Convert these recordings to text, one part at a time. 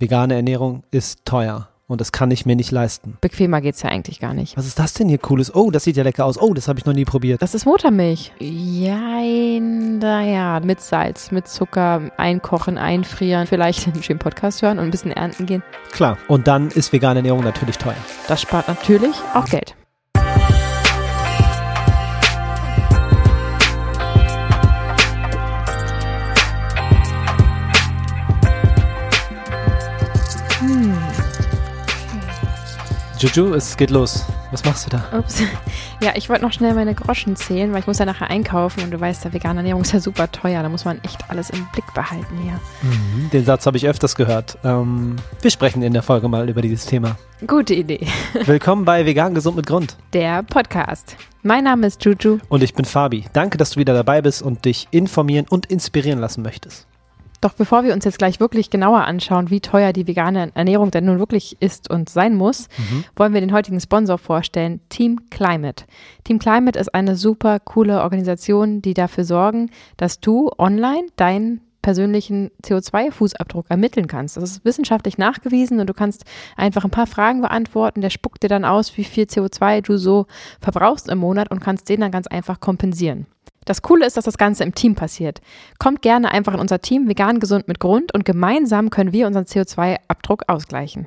Vegane Ernährung ist teuer und das kann ich mir nicht leisten. Bequemer geht's ja eigentlich gar nicht. Was ist das denn hier Cooles? Oh, das sieht ja lecker aus. Oh, das habe ich noch nie probiert. Das ist Muttermilch. Jein, naja, mit Salz, mit Zucker, einkochen, einfrieren, vielleicht einen schönen Podcast hören und ein bisschen ernten gehen. Klar. Und dann ist vegane Ernährung natürlich teuer. Das spart natürlich auch Geld. Juju, es geht los. Was machst du da? Ups. Ja, ich wollte noch schnell meine Groschen zählen, weil ich muss ja nachher einkaufen und du weißt, der vegane Ernährung ist ja super teuer. Da muss man echt alles im Blick behalten hier. Mhm, den Satz habe ich öfters gehört. Ähm, wir sprechen in der Folge mal über dieses Thema. Gute Idee. Willkommen bei Vegan Gesund mit Grund. Der Podcast. Mein Name ist Juju. Und ich bin Fabi. Danke, dass du wieder dabei bist und dich informieren und inspirieren lassen möchtest. Doch bevor wir uns jetzt gleich wirklich genauer anschauen, wie teuer die vegane Ernährung denn nun wirklich ist und sein muss, mhm. wollen wir den heutigen Sponsor vorstellen, Team Climate. Team Climate ist eine super coole Organisation, die dafür sorgen, dass du online deinen persönlichen CO2-Fußabdruck ermitteln kannst. Das ist wissenschaftlich nachgewiesen und du kannst einfach ein paar Fragen beantworten. Der spuckt dir dann aus, wie viel CO2 du so verbrauchst im Monat und kannst den dann ganz einfach kompensieren. Das Coole ist, dass das Ganze im Team passiert. Kommt gerne einfach in unser Team vegan gesund mit Grund und gemeinsam können wir unseren CO2-Abdruck ausgleichen.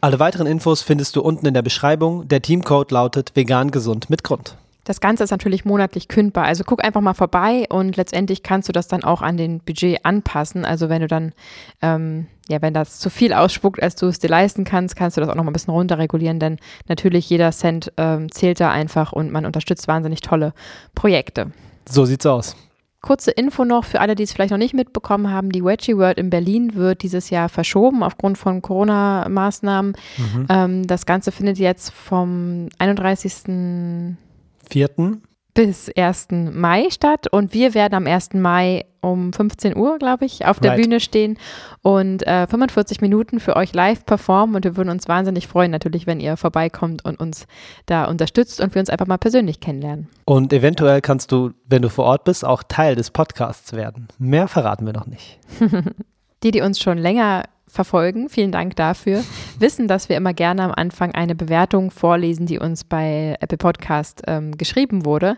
Alle weiteren Infos findest du unten in der Beschreibung. Der Teamcode lautet vegan gesund mit Grund. Das Ganze ist natürlich monatlich kündbar. Also guck einfach mal vorbei und letztendlich kannst du das dann auch an den Budget anpassen. Also wenn du dann, ähm, ja, wenn das zu viel ausspuckt, als du es dir leisten kannst, kannst du das auch noch mal ein bisschen runterregulieren, denn natürlich jeder Cent ähm, zählt da einfach und man unterstützt wahnsinnig tolle Projekte. So sieht's aus. Kurze Info noch für alle, die es vielleicht noch nicht mitbekommen haben. Die Wedgie World in Berlin wird dieses Jahr verschoben aufgrund von Corona-Maßnahmen. Mhm. Ähm, das Ganze findet jetzt vom 31. Vierten bis 1. Mai statt und wir werden am 1. Mai um 15 Uhr, glaube ich, auf der right. Bühne stehen und äh, 45 Minuten für euch live performen und wir würden uns wahnsinnig freuen, natürlich, wenn ihr vorbeikommt und uns da unterstützt und wir uns einfach mal persönlich kennenlernen. Und eventuell kannst du, wenn du vor Ort bist, auch Teil des Podcasts werden. Mehr verraten wir noch nicht. die, die uns schon länger verfolgen, vielen Dank dafür, wissen, dass wir immer gerne am Anfang eine Bewertung vorlesen, die uns bei Apple Podcast ähm, geschrieben wurde.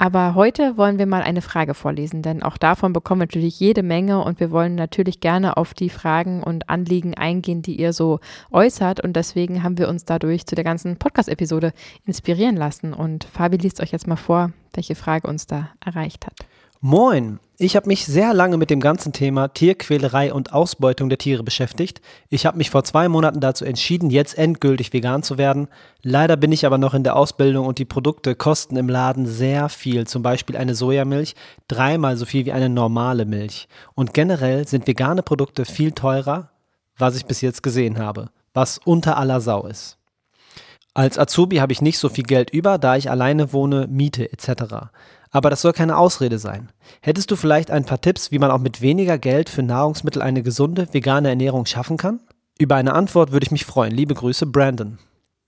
Aber heute wollen wir mal eine Frage vorlesen, denn auch davon bekommen wir natürlich jede Menge und wir wollen natürlich gerne auf die Fragen und Anliegen eingehen, die ihr so äußert. Und deswegen haben wir uns dadurch zu der ganzen Podcast-Episode inspirieren lassen. Und Fabi liest euch jetzt mal vor, welche Frage uns da erreicht hat. Moin! Ich habe mich sehr lange mit dem ganzen Thema Tierquälerei und Ausbeutung der Tiere beschäftigt. Ich habe mich vor zwei Monaten dazu entschieden, jetzt endgültig vegan zu werden. Leider bin ich aber noch in der Ausbildung und die Produkte kosten im Laden sehr viel. Zum Beispiel eine Sojamilch dreimal so viel wie eine normale Milch. Und generell sind vegane Produkte viel teurer, was ich bis jetzt gesehen habe, was unter aller Sau ist. Als Azubi habe ich nicht so viel Geld über, da ich alleine wohne, Miete etc. Aber das soll keine Ausrede sein. Hättest du vielleicht ein paar Tipps, wie man auch mit weniger Geld für Nahrungsmittel eine gesunde, vegane Ernährung schaffen kann? Über eine Antwort würde ich mich freuen. Liebe Grüße, Brandon.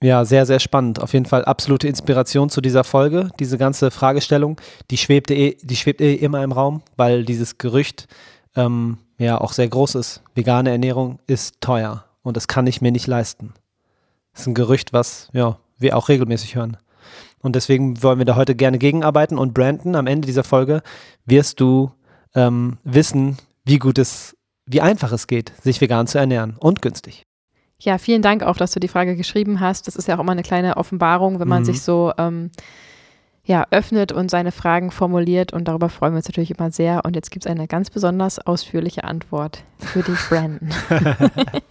Ja, sehr, sehr spannend. Auf jeden Fall absolute Inspiration zu dieser Folge. Diese ganze Fragestellung, die schwebt eh, die schwebt eh immer im Raum, weil dieses Gerücht ähm, ja auch sehr groß ist. Vegane Ernährung ist teuer und das kann ich mir nicht leisten. Das ist ein Gerücht, was ja, wir auch regelmäßig hören. Und deswegen wollen wir da heute gerne gegenarbeiten. Und Brandon, am Ende dieser Folge wirst du ähm, wissen, wie gut es, wie einfach es geht, sich vegan zu ernähren und günstig. Ja, vielen Dank auch, dass du die Frage geschrieben hast. Das ist ja auch immer eine kleine Offenbarung, wenn man mhm. sich so ähm, ja, öffnet und seine Fragen formuliert. Und darüber freuen wir uns natürlich immer sehr. Und jetzt gibt es eine ganz besonders ausführliche Antwort für dich, Brandon.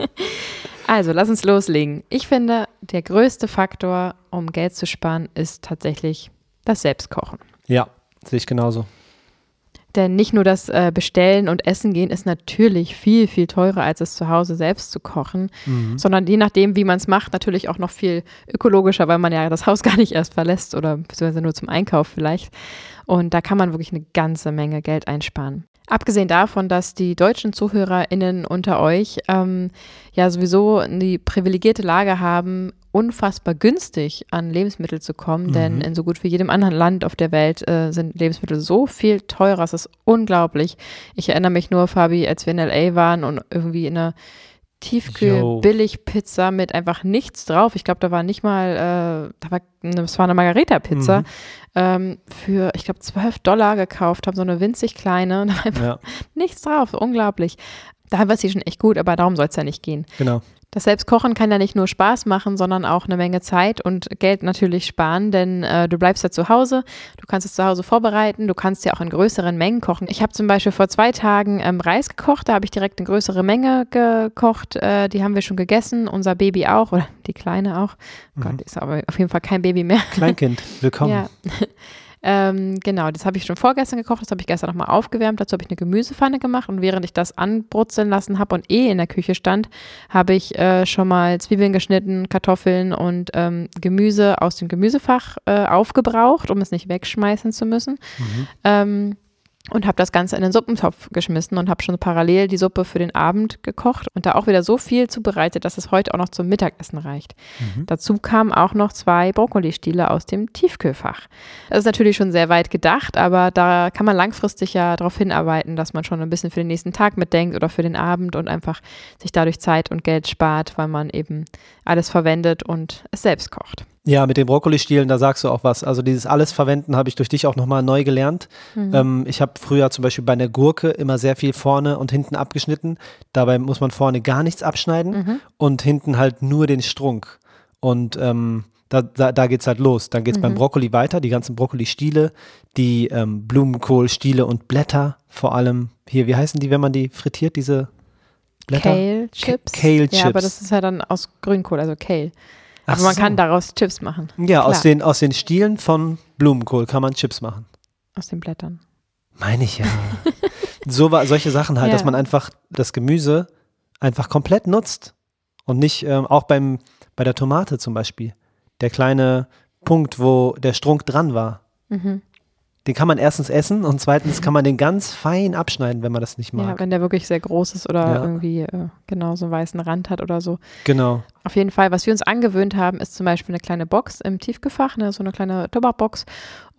Also, lass uns loslegen. Ich finde, der größte Faktor, um Geld zu sparen, ist tatsächlich das Selbstkochen. Ja, sehe ich genauso. Denn nicht nur das äh, Bestellen und Essen gehen ist natürlich viel, viel teurer, als es zu Hause selbst zu kochen, mhm. sondern je nachdem, wie man es macht, natürlich auch noch viel ökologischer, weil man ja das Haus gar nicht erst verlässt oder beziehungsweise nur zum Einkauf vielleicht. Und da kann man wirklich eine ganze Menge Geld einsparen. Abgesehen davon, dass die deutschen ZuhörerInnen unter euch ähm, ja sowieso die privilegierte Lage haben, unfassbar günstig an Lebensmittel zu kommen, mhm. denn in so gut wie jedem anderen Land auf der Welt äh, sind Lebensmittel so viel teurer, es ist unglaublich. Ich erinnere mich nur, Fabi, als wir in LA waren und irgendwie in einer Tiefkühl-Billig-Pizza mit einfach nichts drauf. Ich glaube, da war nicht mal, äh, da war, das war eine Margarita-Pizza mhm. ähm, für, ich glaube, 12 Dollar gekauft, habe so eine winzig kleine und einfach ja. nichts drauf. Unglaublich. Da war sie schon echt gut, aber darum soll es ja nicht gehen. Genau. Das Selbstkochen kann ja nicht nur Spaß machen, sondern auch eine Menge Zeit und Geld natürlich sparen, denn äh, du bleibst ja zu Hause, du kannst es zu Hause vorbereiten, du kannst ja auch in größeren Mengen kochen. Ich habe zum Beispiel vor zwei Tagen ähm, Reis gekocht, da habe ich direkt eine größere Menge gekocht, äh, die haben wir schon gegessen, unser Baby auch oder die Kleine auch. Mhm. Gott, ist aber auf jeden Fall kein Baby mehr. Kleinkind, willkommen. Ja. Ähm, genau, das habe ich schon vorgestern gekocht, das habe ich gestern nochmal aufgewärmt. Dazu habe ich eine Gemüsepfanne gemacht und während ich das anbrutzeln lassen habe und eh in der Küche stand, habe ich äh, schon mal Zwiebeln geschnitten, Kartoffeln und ähm, Gemüse aus dem Gemüsefach äh, aufgebraucht, um es nicht wegschmeißen zu müssen. Mhm. Ähm, und habe das Ganze in den Suppentopf geschmissen und habe schon parallel die Suppe für den Abend gekocht und da auch wieder so viel zubereitet, dass es heute auch noch zum Mittagessen reicht. Mhm. Dazu kamen auch noch zwei Brokkolistiele aus dem Tiefkühlfach. Das ist natürlich schon sehr weit gedacht, aber da kann man langfristig ja darauf hinarbeiten, dass man schon ein bisschen für den nächsten Tag mitdenkt oder für den Abend und einfach sich dadurch Zeit und Geld spart, weil man eben alles verwendet und es selbst kocht. Ja, mit den Brokkolistielen, da sagst du auch was. Also dieses alles verwenden habe ich durch dich auch nochmal neu gelernt. Mhm. Ähm, ich habe früher zum Beispiel bei einer Gurke immer sehr viel vorne und hinten abgeschnitten. Dabei muss man vorne gar nichts abschneiden mhm. und hinten halt nur den Strunk. Und ähm, da, da, da geht es halt los. Dann geht es mhm. beim Brokkoli weiter, die ganzen Brokkoli-Stiele, die ähm, Blumenkohl-Stiele und Blätter vor allem. Hier, wie heißen die, wenn man die frittiert, diese Blätter? Kale Chips. Kale Chips. Ja, aber das ist ja dann aus Grünkohl, also Kale. Aber man so. kann daraus Chips machen. Ja, aus den, aus den Stielen von Blumenkohl kann man Chips machen. Aus den Blättern. Meine ich ja. so solche Sachen halt, ja. dass man einfach das Gemüse einfach komplett nutzt und nicht ähm, auch beim, bei der Tomate zum Beispiel. Der kleine Punkt, wo der Strunk dran war. Mhm den kann man erstens essen und zweitens kann man den ganz fein abschneiden, wenn man das nicht mag. Ja, wenn der wirklich sehr groß ist oder ja. irgendwie äh, genau so einen weißen Rand hat oder so. Genau. Auf jeden Fall, was wir uns angewöhnt haben, ist zum Beispiel eine kleine Box im Tiefgefach, ne, so eine kleine Tabakbox.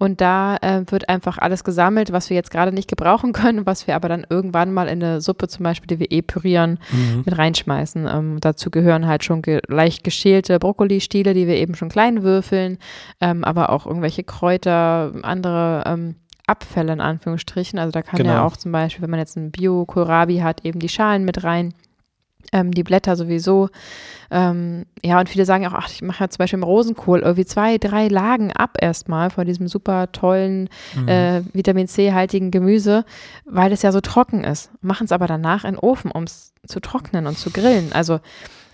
Und da äh, wird einfach alles gesammelt, was wir jetzt gerade nicht gebrauchen können, was wir aber dann irgendwann mal in eine Suppe zum Beispiel, die wir eh pürieren, mhm. mit reinschmeißen. Ähm, dazu gehören halt schon ge leicht geschälte Brokkolistiele, die wir eben schon klein würfeln, ähm, aber auch irgendwelche Kräuter, andere ähm, Abfälle in Anführungsstrichen. Also da kann genau. ja auch zum Beispiel, wenn man jetzt einen Bio-Kohlrabi hat, eben die Schalen mit rein ähm, die Blätter sowieso. Ähm, ja, und viele sagen auch, ach, ich mache ja zum Beispiel im Rosenkohl irgendwie zwei, drei Lagen ab erstmal von diesem super tollen mhm. äh, Vitamin C-haltigen Gemüse, weil es ja so trocken ist. Machen es aber danach in den Ofen, um es zu trocknen und zu grillen. Also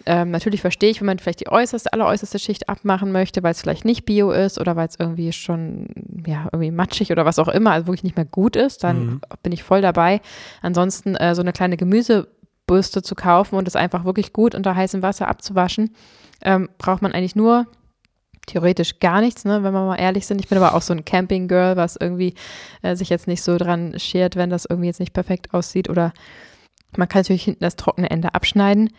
ähm, natürlich verstehe ich, wenn man vielleicht die äußerste, alleräußerste Schicht abmachen möchte, weil es vielleicht nicht bio ist oder weil es irgendwie schon, ja, irgendwie matschig oder was auch immer, also wirklich nicht mehr gut ist, dann mhm. bin ich voll dabei. Ansonsten äh, so eine kleine Gemüse Bürste zu kaufen und es einfach wirklich gut unter heißem Wasser abzuwaschen, ähm, braucht man eigentlich nur theoretisch gar nichts, ne, wenn wir mal ehrlich sind. Ich bin aber auch so ein Camping-Girl, was irgendwie äh, sich jetzt nicht so dran schert, wenn das irgendwie jetzt nicht perfekt aussieht. Oder man kann natürlich hinten das trockene Ende abschneiden.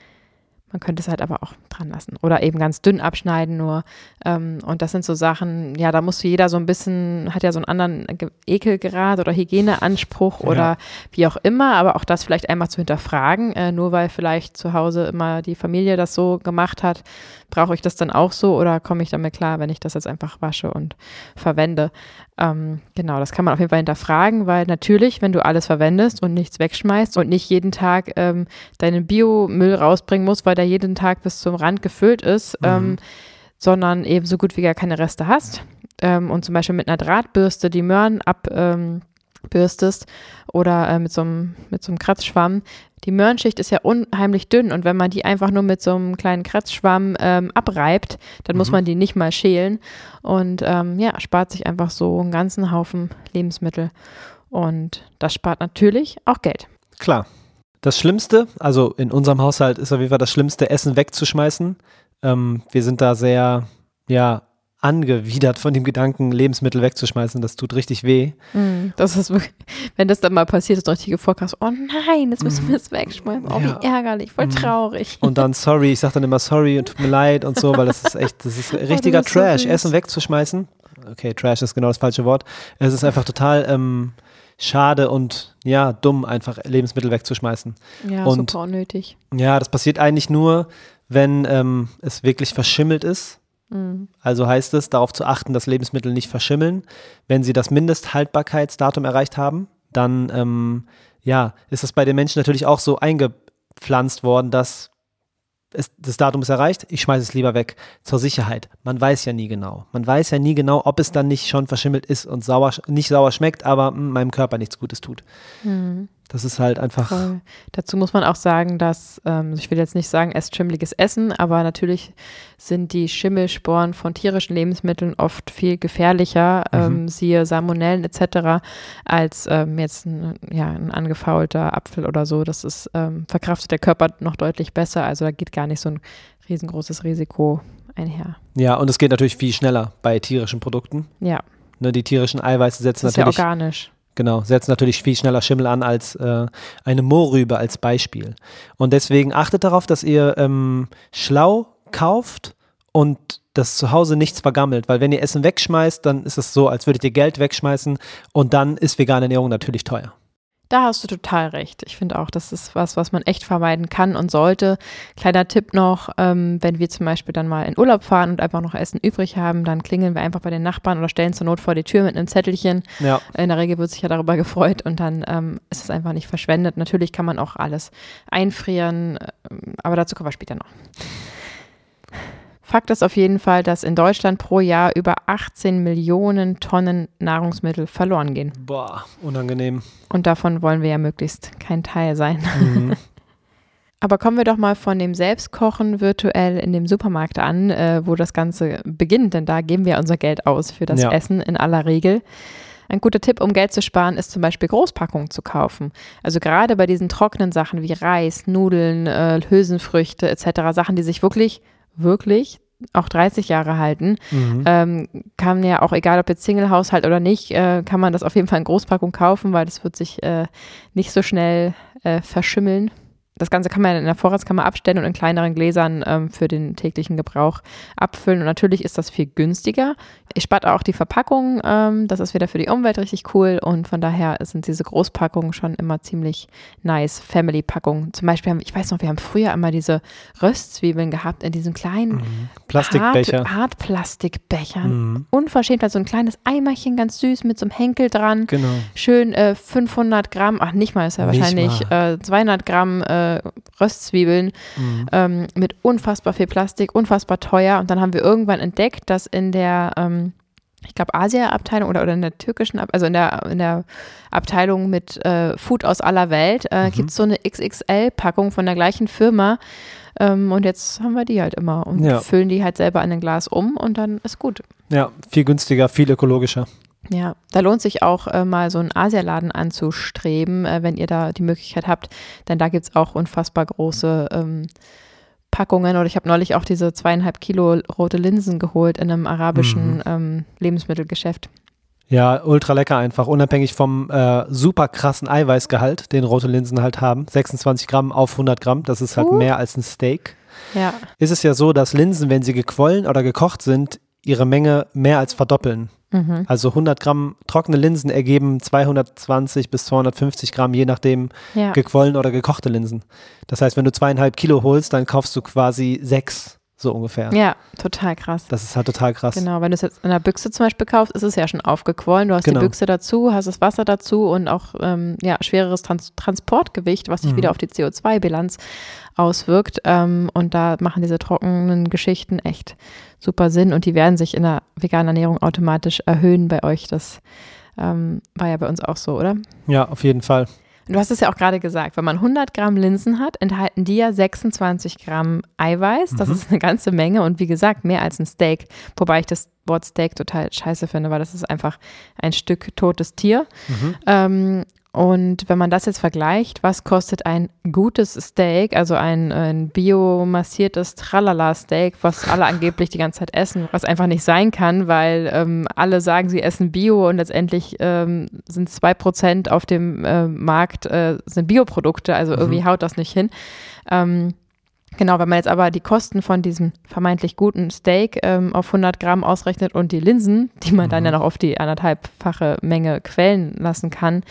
Man könnte es halt aber auch dran lassen oder eben ganz dünn abschneiden nur. Ähm, und das sind so Sachen, ja, da muss jeder so ein bisschen, hat ja so einen anderen Ekelgrad oder Hygieneanspruch ja. oder wie auch immer, aber auch das vielleicht einmal zu hinterfragen, äh, nur weil vielleicht zu Hause immer die Familie das so gemacht hat, brauche ich das dann auch so oder komme ich damit klar, wenn ich das jetzt einfach wasche und verwende? Ähm, genau, das kann man auf jeden Fall hinterfragen, weil natürlich, wenn du alles verwendest und nichts wegschmeißt und nicht jeden Tag ähm, deinen Biomüll rausbringen musst, weil der jeden Tag bis zum Rand gefüllt ist, mhm. ähm, sondern eben so gut wie gar keine Reste hast ähm, und zum Beispiel mit einer Drahtbürste die Möhren abbürstest oder äh, mit so einem mit so einem Kratzschwamm, die Möhrenschicht ist ja unheimlich dünn und wenn man die einfach nur mit so einem kleinen Kratzschwamm ähm, abreibt, dann mhm. muss man die nicht mal schälen und ähm, ja, spart sich einfach so einen ganzen Haufen Lebensmittel und das spart natürlich auch Geld. Klar. Das Schlimmste, also in unserem Haushalt ist auf jeden Fall das Schlimmste, Essen wegzuschmeißen. Ähm, wir sind da sehr, ja, angewidert von dem Gedanken, Lebensmittel wegzuschmeißen. Das tut richtig weh. Mm, das ist wirklich, wenn das dann mal passiert, ist doch richtige Vorkast. Oh nein, jetzt müssen mm. wir es wegschmeißen. Oh, ja. wie ärgerlich, voll mm. traurig. Und dann sorry, ich sage dann immer sorry und tut mir leid und so, weil das ist echt, das ist oh, richtiger oh, Trash, so Essen wegzuschmeißen. Okay, Trash ist genau das falsche Wort. Es ist einfach total ähm, schade und ja, dumm, einfach Lebensmittel wegzuschmeißen. Ja, Und- super unnötig. Ja, das passiert eigentlich nur, wenn ähm, es wirklich verschimmelt ist. Mhm. Also heißt es, darauf zu achten, dass Lebensmittel nicht verschimmeln. Wenn sie das Mindesthaltbarkeitsdatum erreicht haben, dann ähm, ja, ist das bei den Menschen natürlich auch so eingepflanzt worden, dass es, das Datum ist erreicht, ich schmeiße es lieber weg. Zur Sicherheit. Man weiß ja nie genau. Man weiß ja nie genau, ob es dann nicht schon verschimmelt ist und sauer, nicht sauer schmeckt, aber mh, meinem Körper nichts Gutes tut. Mhm. Das ist halt einfach. Voll. Dazu muss man auch sagen, dass, ähm, ich will jetzt nicht sagen, esst schimmeliges Essen, aber natürlich sind die Schimmelsporen von tierischen Lebensmitteln oft viel gefährlicher, ähm, siehe Salmonellen etc., als ähm, jetzt ein, ja, ein angefaulter Apfel oder so. Das ist, ähm, verkraftet der Körper noch deutlich besser, also da geht gar nicht so ein riesengroßes Risiko einher. Ja, und es geht natürlich viel schneller bei tierischen Produkten. Ja, Ne, die tierischen Eiweiße setzen das ist ja natürlich, organisch. Genau, setzen natürlich viel schneller Schimmel an als äh, eine Mohrrübe als Beispiel. Und deswegen achtet darauf, dass ihr ähm, schlau kauft und dass zu Hause nichts vergammelt, weil wenn ihr Essen wegschmeißt, dann ist es so, als würdet ihr Geld wegschmeißen und dann ist vegane Ernährung natürlich teuer. Da hast du total recht. Ich finde auch, das ist was, was man echt vermeiden kann und sollte. Kleiner Tipp noch, ähm, wenn wir zum Beispiel dann mal in Urlaub fahren und einfach noch Essen übrig haben, dann klingeln wir einfach bei den Nachbarn oder stellen zur Not vor die Tür mit einem Zettelchen. Ja, In der Regel wird sich ja darüber gefreut und dann ähm, ist es einfach nicht verschwendet. Natürlich kann man auch alles einfrieren, ähm, aber dazu kommen wir später noch. Fakt ist auf jeden Fall, dass in Deutschland pro Jahr über 18 Millionen Tonnen Nahrungsmittel verloren gehen. boah, unangenehm. Und davon wollen wir ja möglichst kein Teil sein. Mhm. Aber kommen wir doch mal von dem Selbstkochen virtuell in dem Supermarkt an, äh, wo das Ganze beginnt, denn da geben wir unser Geld aus für das Ja. Essen in aller Regel. Ein guter Tipp, um Geld zu sparen, ist zum Beispiel Großpackungen zu kaufen. Also gerade bei diesen trockenen Sachen wie Reis, Nudeln, äh, Hülsenfrüchte etc., Sachen, die sich wirklich, wirklich auch 30 Jahre halten, Mhm. ähm, kann ja auch, egal ob jetzt Single-Haushalt oder nicht, äh, kann man das auf jeden Fall in Großpackung kaufen, weil das wird sich äh, nicht so schnell äh, verschimmeln. Das Ganze kann man in der Vorratskammer abstellen und in kleineren Gläsern ähm, für den täglichen Gebrauch abfüllen. Und natürlich ist das viel günstiger. Ich spart auch die Verpackung. Ähm, das ist wieder für die Umwelt richtig cool. Und von daher sind diese Großpackungen schon immer ziemlich nice. Family-Packungen. Zum Beispiel, haben, ich weiß noch, wir haben früher immer diese Röstzwiebeln gehabt in diesen kleinen Mhm. Plastikbecher. Hart, Hartplastikbechern. Mhm. Unverschämt, also ein kleines Eimerchen, ganz süß mit so einem Henkel dran. Genau. Schön äh, 500 Gramm, ach nicht mal, ist ja Nicht wahrscheinlich äh, 200 Gramm äh, Röstzwiebeln Mhm. ähm, mit unfassbar viel Plastik, unfassbar teuer. Und dann haben wir irgendwann entdeckt, dass in der, ähm, ich glaube, Asia-Abteilung oder, oder in der türkischen, also in der, in der Abteilung mit äh, Food aus aller Welt, äh, Mhm. gibt es so eine XXL-Packung von der gleichen Firma. Ähm, und jetzt haben wir die halt immer und Ja. füllen die halt selber in ein Glas um und dann ist gut. Ja, viel günstiger, viel ökologischer. Ja, da lohnt sich auch äh, mal so einen Asialaden anzustreben, äh, wenn ihr da die Möglichkeit habt, denn da gibt es auch unfassbar große ähm, Packungen. Oder ich habe neulich auch diese zweieinhalb Kilo rote Linsen geholt in einem arabischen Mhm. ähm, Lebensmittelgeschäft. Ja, ultra lecker einfach, unabhängig vom äh, super krassen Eiweißgehalt, den rote Linsen halt haben. 26 Gramm auf 100 Gramm, das ist halt Uh. mehr als ein Steak. Ja, Ist es ja so, dass Linsen, wenn sie gequollen oder gekocht sind, ihre Menge mehr als verdoppeln. Mhm. Also 100 Gramm trockene Linsen ergeben 220 bis 250 Gramm, je nachdem ja. gequollen oder gekochte Linsen. Das heißt, wenn du zweieinhalb Kilo holst, dann kaufst du quasi sechs, so ungefähr. ja, total krass. Das ist halt total krass. Genau, wenn du es jetzt in der Büchse zum Beispiel kaufst, ist es ja schon aufgequollen. Du hast Genau. die Büchse dazu, hast das Wasser dazu und auch ähm, ja, schwereres Trans Transportgewicht, was sich Mhm. wieder auf die CO2-Bilanz auswirkt. Ähm, und da machen diese trockenen Geschichten echt super Sinn und die werden sich in der veganen Ernährung automatisch erhöhen bei euch. Das ähm, war ja bei uns auch so, oder? Ja, auf jeden Fall. Du hast es ja auch gerade gesagt, wenn man 100 Gramm Linsen hat, enthalten die ja 26 Gramm Eiweiß. Das Mhm. ist eine ganze Menge und wie gesagt, mehr als ein Steak. Wobei ich das Wort Steak total scheiße finde, weil das ist einfach ein Stück totes Tier. Mhm. Ähm, und wenn man das jetzt vergleicht, was kostet ein gutes Steak, also ein, ein biomassiertes Tralala-Steak, was alle angeblich die ganze Zeit essen, was einfach nicht sein kann, weil ähm, alle sagen, sie essen Bio und letztendlich ähm, sind zwei Prozent auf dem äh, Markt äh, sind Bioprodukte, also irgendwie haut das nicht hin. Ähm, Genau, wenn man jetzt aber die Kosten von diesem vermeintlich guten Steak ähm, auf 100 Gramm ausrechnet und die Linsen, die man mhm. dann ja noch auf die anderthalbfache Menge quellen lassen kann,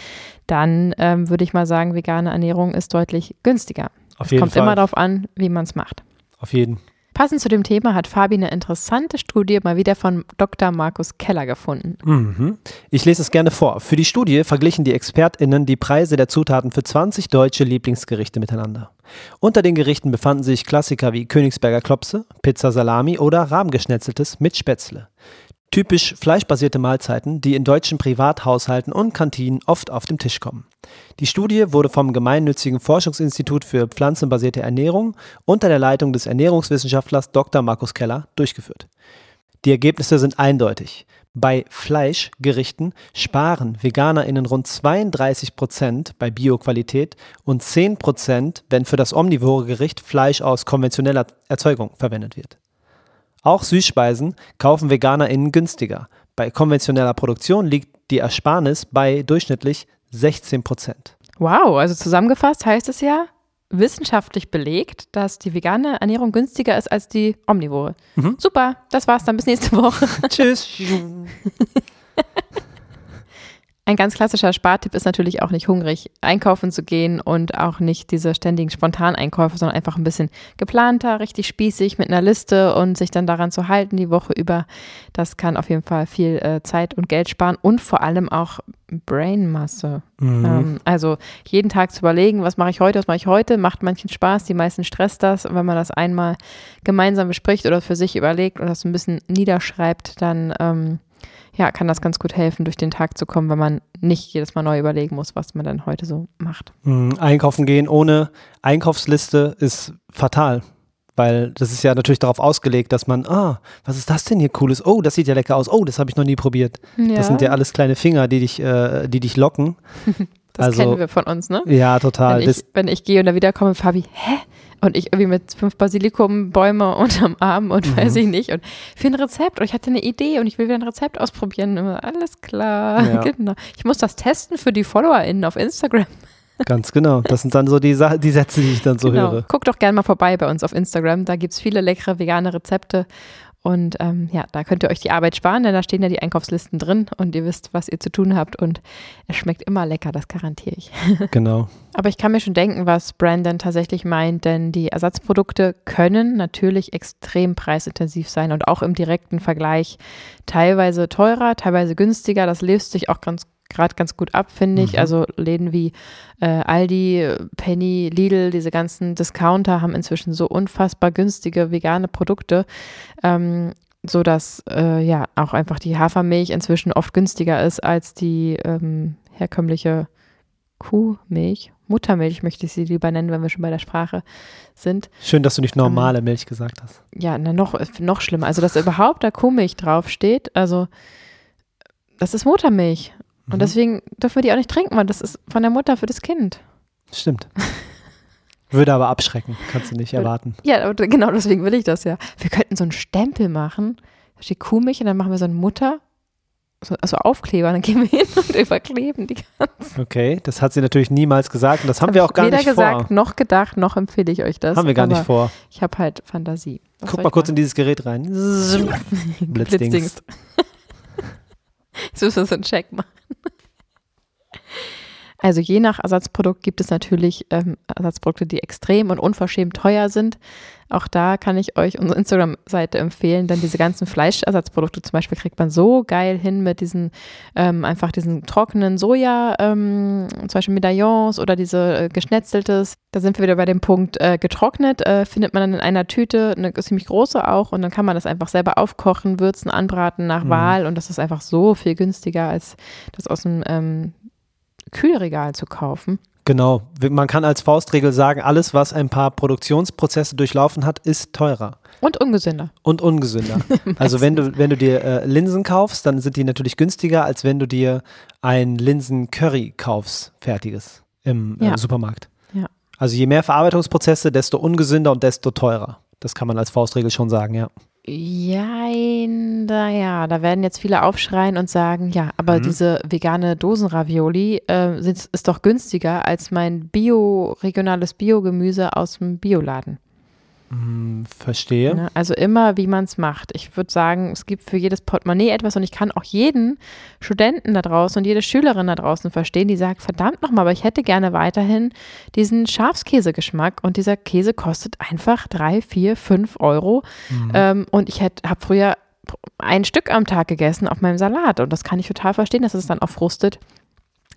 dann ähm, würde ich mal sagen, vegane Ernährung ist deutlich günstiger. Auf es jeden kommt Fall. immer darauf an, wie man es macht. Auf jeden. Passend zu dem Thema hat Fabi eine interessante Studie mal wieder von Dr. Markus Keller gefunden. Mhm. Ich lese es gerne vor. Für die Studie verglichen die ExpertInnen die Preise der Zutaten für 20 deutsche Lieblingsgerichte miteinander. Unter den Gerichten befanden sich Klassiker wie Königsberger Klopse, Pizza Salami oder Rahmgeschnetzeltes mit Spätzle. Typisch fleischbasierte Mahlzeiten, die in deutschen Privathaushalten und Kantinen oft auf dem Tisch kommen. Die Studie wurde vom gemeinnützigen Forschungsinstitut für pflanzenbasierte Ernährung unter der Leitung des Ernährungswissenschaftlers Dr. Markus Keller durchgeführt. Die Ergebnisse sind eindeutig. Bei Fleischgerichten sparen VeganerInnen rund 32 Prozent bei Bioqualität und 10 Prozent, wenn für das omnivore Gericht Fleisch aus konventioneller Erzeugung verwendet wird. Auch Süßspeisen kaufen VeganerInnen günstiger. Bei konventioneller Produktion liegt die Ersparnis bei durchschnittlich 16 Prozent. Wow, also zusammengefasst heißt es ja, wissenschaftlich belegt, dass die vegane Ernährung günstiger ist als die omnivore. Mhm. Super, das war's dann bis nächste Woche. Tschüss. Ein ganz klassischer Spartipp ist natürlich auch nicht hungrig einkaufen zu gehen und auch nicht diese ständigen Spontaneinkäufe, sondern einfach ein bisschen geplanter, richtig spießig mit einer Liste und sich dann daran zu halten die Woche über. Das kann auf jeden Fall viel äh, Zeit und Geld sparen und vor allem auch Brainmasse. Mhm. Ähm, also jeden Tag zu überlegen, was mache ich heute, was mache ich heute, macht manchen Spaß, die meisten stresst das. Und wenn man das einmal gemeinsam bespricht oder für sich überlegt oder das ein bisschen niederschreibt, dann ähm, ja, kann das ganz gut helfen, durch den Tag zu kommen, wenn man nicht jedes Mal neu überlegen muss, was man dann heute so macht. Mhm, einkaufen gehen ohne Einkaufsliste ist fatal, weil das ist ja natürlich darauf ausgelegt, dass man, ah, was ist das denn hier cooles? Oh, das sieht ja lecker aus. Oh, das habe ich noch nie probiert. Ja. Das sind ja alles kleine Finger, die dich, äh, die dich locken. das also, kennen wir von uns, ne? Ja, total. Wenn ich, wenn ich gehe und da wiederkomme, Fabi, hä? Und ich irgendwie mit fünf Basilikumbäume unterm Arm und mhm. weiß ich nicht. Und für ein Rezept. Und ich hatte eine Idee und ich will wieder ein Rezept ausprobieren. Alles klar. Ja. Genau. Ich muss das testen für die FollowerInnen auf Instagram. Ganz genau. Das sind dann so die, die Sätze, die ich dann so genau. höre. Guckt doch gerne mal vorbei bei uns auf Instagram. Da gibt es viele leckere vegane Rezepte. Und ähm, ja, da könnt ihr euch die Arbeit sparen, denn da stehen ja die Einkaufslisten drin und ihr wisst, was ihr zu tun habt. Und es schmeckt immer lecker, das garantiere ich. Genau. Aber ich kann mir schon denken, was Brandon tatsächlich meint, denn die Ersatzprodukte können natürlich extrem preisintensiv sein und auch im direkten Vergleich teilweise teurer, teilweise günstiger. Das löst sich auch ganz gerade ganz gut ab, finde ich. Mhm. Also Läden wie äh, Aldi, Penny, Lidl, diese ganzen Discounter haben inzwischen so unfassbar günstige vegane Produkte, ähm, so dass äh, ja auch einfach die Hafermilch inzwischen oft günstiger ist als die ähm, herkömmliche Kuhmilch. Muttermilch möchte ich sie lieber nennen, wenn wir schon bei der Sprache sind. Schön, dass du nicht normale ähm, Milch gesagt hast. Ja, na, noch, noch schlimmer. Also, dass überhaupt da Kuhmilch draufsteht, also das ist Muttermilch. Und mhm. deswegen dürfen wir die auch nicht trinken, weil das ist von der Mutter für das Kind. Stimmt. Würde aber abschrecken, kannst du nicht erwarten. Ja, genau deswegen will ich das ja. Wir könnten so einen Stempel machen, da steht Kuhmilch und dann machen wir so eine Mutter, so, also Aufkleber, dann gehen wir hin und überkleben die ganzen. Okay, das hat sie natürlich niemals gesagt und das haben hab wir auch gar nicht vor. Weder gesagt, noch gedacht, noch empfehle ich euch das. Haben wir gar nicht vor. Ich habe halt Fantasie. Was Guck mal kurz machen? in dieses Gerät rein. Blitzdings. Blitzdings. Jetzt müssen wir so einen Check machen. Also je nach Ersatzprodukt gibt es natürlich ähm, Ersatzprodukte, die extrem und unverschämt teuer sind. Auch da kann ich euch unsere Instagram-Seite empfehlen, denn diese ganzen Fleischersatzprodukte zum Beispiel kriegt man so geil hin mit diesen ähm, einfach diesen trockenen Soja, ähm, zum Beispiel Medaillons oder diese äh, geschnetzeltes. Da sind wir wieder bei dem Punkt äh, getrocknet, äh, findet man dann in einer Tüte, eine ziemlich große auch und dann kann man das einfach selber aufkochen, würzen, anbraten nach mhm. Wahl und das ist einfach so viel günstiger als das aus dem ähm, Kühlregal zu kaufen. Genau. Man kann als Faustregel sagen, alles, was ein paar Produktionsprozesse durchlaufen hat, ist teurer. Und ungesünder. Und ungesünder. also wenn du, wenn du dir äh, Linsen kaufst, dann sind die natürlich günstiger, als wenn du dir ein Linsen-Curry kaufst, fertiges im äh, ja. Supermarkt. Ja. Also je mehr Verarbeitungsprozesse, desto ungesünder und desto teurer. Das kann man als Faustregel schon sagen, ja. Jein, naja, da werden jetzt viele aufschreien und sagen, ja, aber mhm. diese vegane Dosenravioli äh, sind, ist doch günstiger als mein bio, regionales Biogemüse aus dem Bioladen. Hm, verstehe. Ne? Also immer, wie man es macht. Ich würde sagen, es gibt für jedes Portemonnaie etwas und ich kann auch jeden Studenten da draußen und jede Schülerin da draußen verstehen, die sagt, verdammt nochmal, aber ich hätte gerne weiterhin diesen Schafskäsegeschmack und dieser Käse kostet einfach drei, vier, fünf Euro Mhm. ähm, und ich habe früher ein Stück am Tag gegessen auf meinem Salat und das kann ich total verstehen, dass es dann auch frustet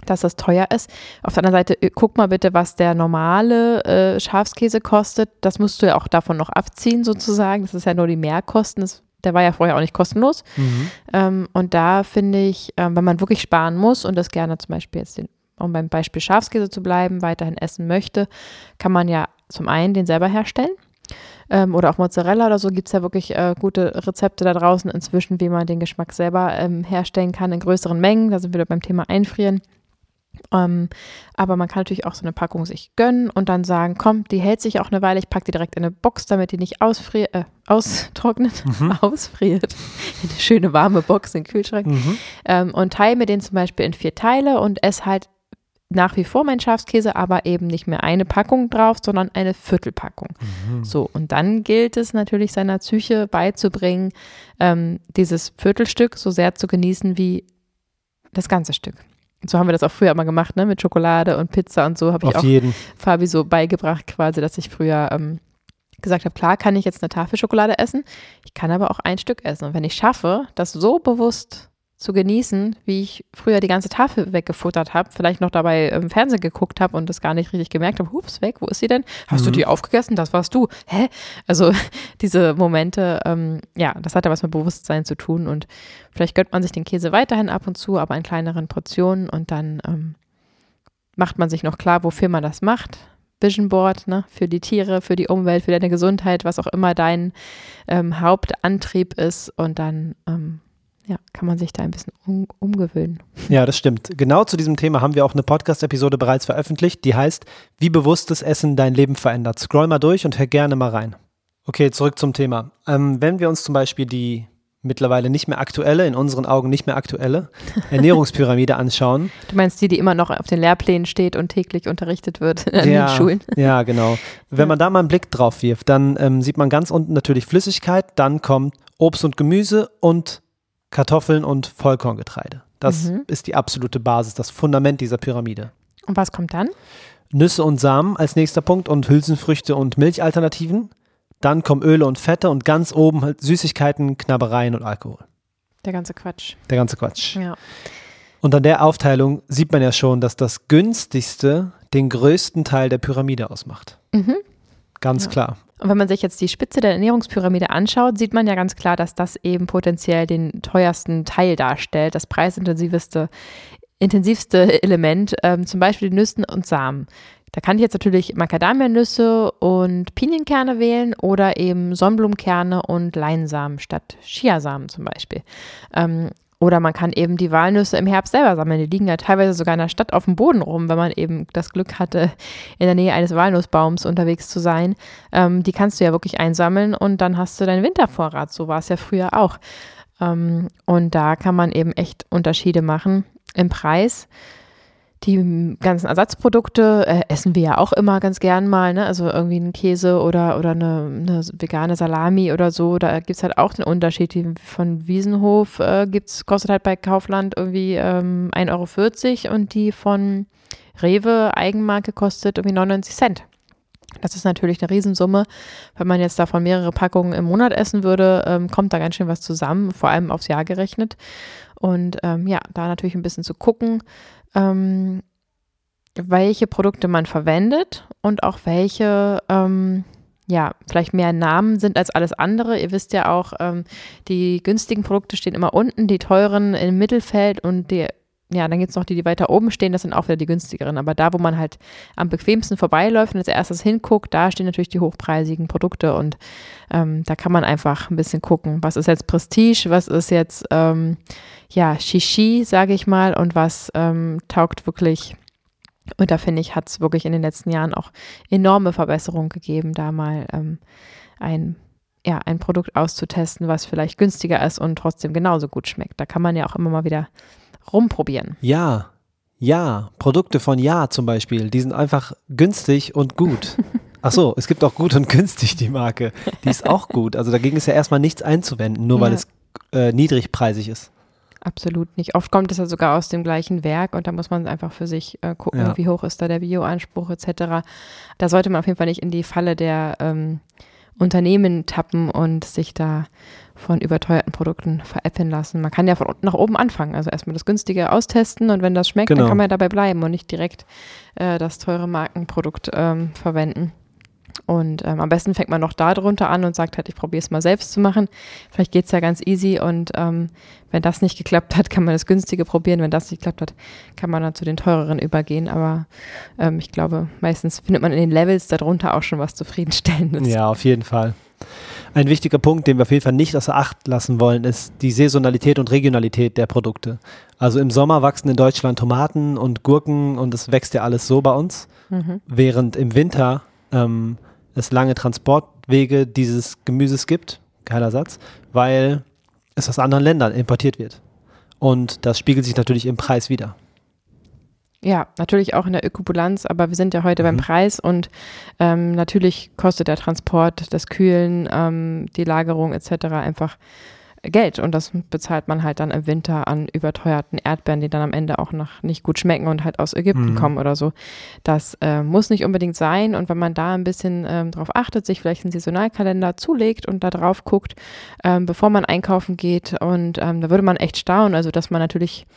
dass das teuer ist. Auf der anderen Seite, äh, guck mal bitte, was der normale äh, Schafskäse kostet. Das musst du ja auch davon noch abziehen, sozusagen. Das ist ja nur die Mehrkosten. Das, der war ja vorher auch nicht kostenlos. Mhm. Ähm, und da finde ich, ähm, wenn man wirklich sparen muss und das gerne zum Beispiel jetzt, den, um beim Beispiel Schafskäse zu bleiben, weiterhin essen möchte, kann man ja zum einen den selber herstellen. Ähm, oder auch Mozzarella oder so gibt es ja wirklich äh, gute Rezepte da draußen inzwischen, wie man den Geschmack selber ähm, herstellen kann in größeren Mengen. Da sind wir wieder beim Thema Einfrieren. Ähm, aber man kann natürlich auch so eine Packung sich gönnen und dann sagen, komm, die hält sich auch eine Weile, ich packe die direkt in eine Box, damit die nicht ausfriert, äh, austrocknet, ausfriert. In eine schöne warme Box in den Kühlschrank. Mhm. Ähm, und teile mir den zum Beispiel in vier Teile und esse halt nach wie vor meinen Schafskäse, aber eben nicht mehr eine Packung drauf, sondern eine Viertelpackung. Mhm. So, und dann gilt es natürlich seiner Psyche beizubringen, ähm, dieses Viertelstück so sehr zu genießen wie das ganze Stück. So haben wir das auch früher immer gemacht, ne? Mit Schokolade und Pizza und so habe ich Auf auch jeden. Fabi so beigebracht, quasi, dass ich früher ähm, gesagt habe, klar kann ich jetzt eine Tafel Schokolade essen, ich kann aber auch ein Stück essen. Und wenn ich schaffe, das so bewusst zu genießen, wie ich früher die ganze Tafel weggefuttert habe, vielleicht noch dabei im Fernsehen geguckt habe und das gar nicht richtig gemerkt habe, hups, weg, wo ist sie denn? Hast du Mhm. die aufgegessen? Das warst du. Hä? Also diese Momente, ähm, ja, das hat ja was mit Bewusstsein zu tun und vielleicht gönnt man sich den Käse weiterhin ab und zu, aber in kleineren Portionen und dann ähm, macht man sich noch klar, wofür man das macht. Vision Board, ne, für die Tiere, für die Umwelt, für deine Gesundheit, was auch immer dein ähm, Hauptantrieb ist und dann ähm, ja, kann man sich da ein bisschen um, umgewöhnen. Ja, das stimmt. Genau zu diesem Thema haben wir auch eine Podcast-Episode bereits veröffentlicht, die heißt, wie bewusstes Essen dein Leben verändert. Scroll mal durch und hör gerne mal rein. Okay, zurück zum Thema. Ähm, wenn wir uns zum Beispiel die mittlerweile nicht mehr aktuelle, in unseren Augen nicht mehr aktuelle Ernährungspyramide anschauen. Du meinst die, die immer noch auf den Lehrplänen steht und täglich unterrichtet wird an ja, den Schulen? Ja, genau. Wenn man da mal einen Blick drauf wirft, dann ähm, sieht man ganz unten natürlich Flüssigkeit, dann kommt Obst und Gemüse und Kartoffeln und Vollkorngetreide. Das Mhm. ist die absolute Basis, das Fundament dieser Pyramide. Und was kommt dann? Nüsse und Samen als nächster Punkt und Hülsenfrüchte und Milchalternativen. Dann kommen Öle und Fette und ganz oben halt Süßigkeiten, Knabbereien und Alkohol. Der ganze Quatsch. Der ganze Quatsch. Ja. Und an der Aufteilung sieht man ja schon, dass das günstigste den größten Teil der Pyramide ausmacht. Mhm. Ganz Ja. klar. Und wenn man sich jetzt die Spitze der Ernährungspyramide anschaut, sieht man ja ganz klar, dass das eben potenziell den teuersten Teil darstellt, das preisintensivste, intensivste Element, ähm, zum Beispiel die Nüsse und Samen. Da kann ich jetzt natürlich Macadamianüsse und Pinienkerne wählen oder eben Sonnenblumenkerne und Leinsamen statt Chiasamen zum Beispiel. Ähm, oder man kann eben die Walnüsse im Herbst selber sammeln. Die liegen ja teilweise sogar in der Stadt auf dem Boden rum, wenn man eben das Glück hatte, in der Nähe eines Walnussbaums unterwegs zu sein. Ähm, die kannst du ja wirklich einsammeln und dann hast du deinen Wintervorrat. So war es ja früher auch. Ähm, und da kann man eben echt Unterschiede machen im Preis. Die ganzen Ersatzprodukte äh, essen wir ja auch immer ganz gern mal, ne? Also irgendwie einen Käse oder, oder eine, eine vegane Salami oder so. Da gibt es halt auch den Unterschied. Die von Wiesenhof äh, gibt's, kostet halt bei Kaufland irgendwie ähm, 1,40 Euro und die von Rewe Eigenmarke kostet irgendwie 99 Cent. Das ist natürlich eine Riesensumme. Wenn man jetzt davon mehrere Packungen im Monat essen würde, ähm, kommt da ganz schön was zusammen, vor allem aufs Jahr gerechnet. Und ähm, ja, da natürlich ein bisschen zu gucken, ähm, welche Produkte man verwendet und auch welche, ähm, ja, vielleicht mehr Namen sind als alles andere. Ihr wisst ja auch, ähm, die günstigen Produkte stehen immer unten, die teuren im Mittelfeld und die ja, dann gibt es noch die, die weiter oben stehen, das sind auch wieder die günstigeren. Aber da, wo man halt am bequemsten vorbeiläuft und als erstes hinguckt, da stehen natürlich die hochpreisigen Produkte und ähm, da kann man einfach ein bisschen gucken, was ist jetzt Prestige, was ist jetzt, ähm, ja, Shishi, sage ich mal, und was ähm, taugt wirklich. Und da finde ich, hat es wirklich in den letzten Jahren auch enorme Verbesserungen gegeben, da mal ähm, ein ja, ein Produkt auszutesten, was vielleicht günstiger ist und trotzdem genauso gut schmeckt. Da kann man ja auch immer mal wieder rumprobieren. Ja, ja, Produkte von Ja zum Beispiel, die sind einfach günstig und gut. Ach so, es gibt auch gut und günstig die Marke. Die ist auch gut. Also dagegen ist ja erstmal nichts einzuwenden, nur weil Ja. es äh, niedrigpreisig ist. Absolut nicht. Oft kommt es ja sogar aus dem gleichen Werk und da muss man einfach für sich äh, gucken, Ja. wie hoch ist da der Bioanspruch etc. Da sollte man auf jeden Fall nicht in die Falle der ähm, Unternehmen tappen und sich da von überteuerten Produkten veräppeln lassen. Man kann ja von unten nach oben anfangen. Also erstmal das günstige austesten und wenn das schmeckt, Genau. dann kann man dabei bleiben und nicht direkt äh, das teure Markenprodukt ähm, verwenden. Und ähm, am besten fängt man noch da drunter an und sagt halt, ich probiere es mal selbst zu machen. Vielleicht geht es ja ganz easy und ähm, wenn das nicht geklappt hat, kann man das günstige probieren. Wenn das nicht geklappt hat, kann man dann zu den teureren übergehen. Aber ähm, ich glaube, meistens findet man in den Levels darunter auch schon was Zufriedenstellendes. Ja, auf jeden Fall. Ein wichtiger Punkt, den wir auf jeden Fall nicht außer Acht lassen wollen, ist die Saisonalität und Regionalität der Produkte. Also im Sommer wachsen in Deutschland Tomaten und Gurken und es wächst ja alles so bei uns, Mhm. während im Winter ähm, es lange Transportwege dieses Gemüses gibt, geiler Satz, weil es aus anderen Ländern importiert wird. Und das spiegelt sich natürlich im Preis wieder. Ja, natürlich auch in der Ökobilanz, aber wir sind ja heute beim Mhm. Preis und ähm, natürlich kostet der Transport, das Kühlen, ähm, die Lagerung etc. einfach Geld und das bezahlt man halt dann im Winter an überteuerten Erdbeeren, die dann am Ende auch noch nicht gut schmecken und halt aus Ägypten Mhm. kommen oder so. Das äh, muss nicht unbedingt sein und wenn man da ein bisschen ähm, drauf achtet, sich vielleicht einen Saisonalkalender zulegt und da drauf guckt, ähm, bevor man einkaufen geht und ähm, da würde man echt staunen, also dass man natürlich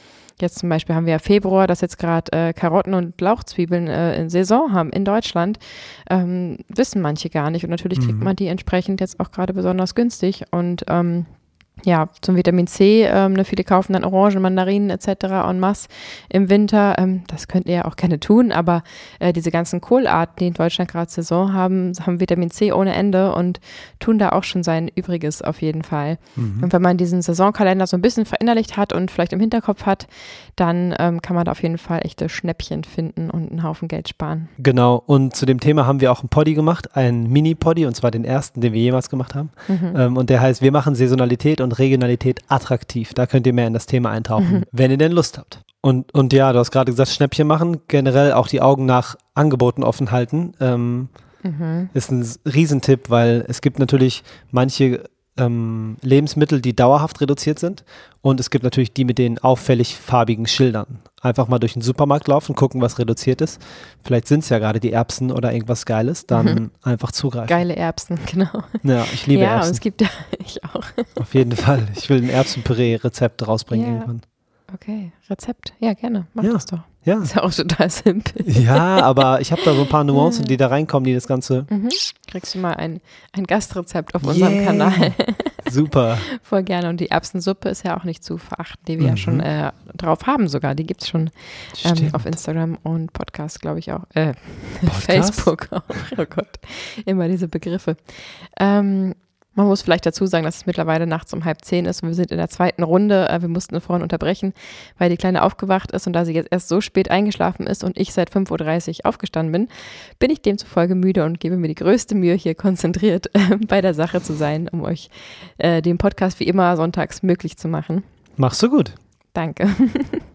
Jetzt zum Beispiel haben wir ja Februar, dass jetzt gerade äh, Karotten und Lauchzwiebeln äh, in Saison haben in Deutschland. Ähm, wissen manche gar nicht. Und natürlich kriegt Mhm. man die entsprechend jetzt auch gerade besonders günstig. Und ähm, ja, zum Vitamin C, ähm, ne, viele kaufen dann Orangen, Mandarinen etc. en masse im Winter. Ähm, das könnt ihr ja auch gerne tun, aber äh, diese ganzen Kohlarten, die in Deutschland gerade Saison haben, haben Vitamin C ohne Ende und tun da auch schon sein Übriges auf jeden Fall. Mhm. Und wenn man diesen Saisonkalender so ein bisschen verinnerlicht hat und vielleicht im Hinterkopf hat, dann ähm, kann man da auf jeden Fall echte Schnäppchen finden und einen Haufen Geld sparen. Genau, und zu dem Thema haben wir auch einen Poddy gemacht, einen Mini-Poddy, und zwar den ersten, den wir jemals gemacht haben. Mhm. Ähm, und der heißt, wir machen Saisonalität und Regionalität attraktiv. Da könnt ihr mehr in das Thema eintauchen, wenn ihr denn Lust habt. Und, und ja, du hast gerade gesagt, Schnäppchen machen, generell auch die Augen nach Angeboten offen halten, ähm, Mhm. ist ein Riesentipp, weil es gibt natürlich manche ähm, Lebensmittel, die dauerhaft reduziert sind und es gibt natürlich die mit den auffällig farbigen Schildern. Einfach mal durch den Supermarkt laufen, gucken, was reduziert ist. Vielleicht sind es ja gerade die Erbsen oder irgendwas Geiles, dann einfach zugreifen. Geile Erbsen, genau. Ja, ich liebe ja, Erbsen. es gibt ja, ich auch. Auf jeden Fall. Ich will ein Erbsenpüree-Rezept rausbringen Ja. irgendwann. Okay, Rezept. Ja, gerne. Mach Ja. das doch. Ja. Ist ja auch total simpel. Ja, aber ich habe da so ein paar Nuancen, die da reinkommen, die das Ganze Mhm. Kriegst du mal ein, ein Gastrezept auf unserem Yeah. Kanal. super. Voll gerne. Und die Erbsensuppe ist ja auch nicht zu verachten, die wir ja Mhm. schon äh, drauf haben sogar. Die gibt es schon ähm, auf Instagram und Podcast, glaube ich auch. Äh, Podcast? Facebook auch. Oh Gott, immer diese Begriffe. Ähm, man muss vielleicht dazu sagen, dass es mittlerweile nachts um halb zehn ist und wir sind in der zweiten Runde. Äh, wir mussten vorhin unterbrechen, weil die Kleine aufgewacht ist und da sie jetzt erst so spät eingeschlafen ist und ich seit 5.30 Uhr aufgestanden bin, bin ich demzufolge müde und gebe mir die größte Mühe, hier konzentriert äh, bei der Sache zu sein, um euch äh, den Podcast wie immer sonntags möglich zu machen. Machst du gut. Danke.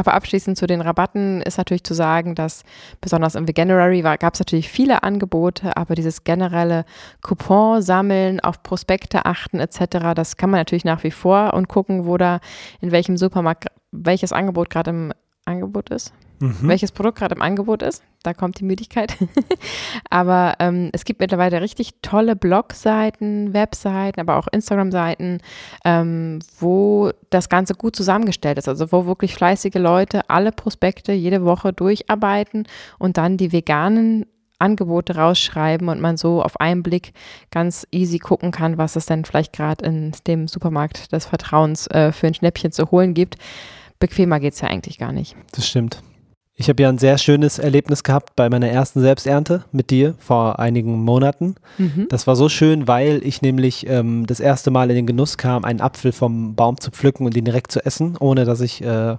Aber abschließend zu den Rabatten ist natürlich zu sagen, dass besonders im Veganuary gab es natürlich viele Angebote, aber dieses generelle Coupon sammeln, auf Prospekte achten etc., das kann man natürlich nach wie vor und gucken, wo da in welchem Supermarkt welches Angebot gerade im Angebot ist Mhm. welches Produkt gerade im Angebot ist. Da kommt die Müdigkeit. aber ähm, es gibt mittlerweile richtig tolle Blogseiten, Webseiten, aber auch Instagram-Seiten, ähm, wo das Ganze gut zusammengestellt ist. Also wo wirklich fleißige Leute alle Prospekte jede Woche durcharbeiten und dann die veganen Angebote rausschreiben und man so auf einen Blick ganz easy gucken kann, was es denn vielleicht gerade in dem Supermarkt des Vertrauens äh, für ein Schnäppchen zu holen gibt. Bequemer geht es ja eigentlich gar nicht. Das stimmt. Ich habe ja ein sehr schönes Erlebnis gehabt bei meiner ersten Selbsternte mit dir vor einigen Monaten. Mhm. Das war so schön, weil ich nämlich ähm, das erste Mal in den Genuss kam, einen Apfel vom Baum zu pflücken und ihn direkt zu essen, ohne dass ich äh,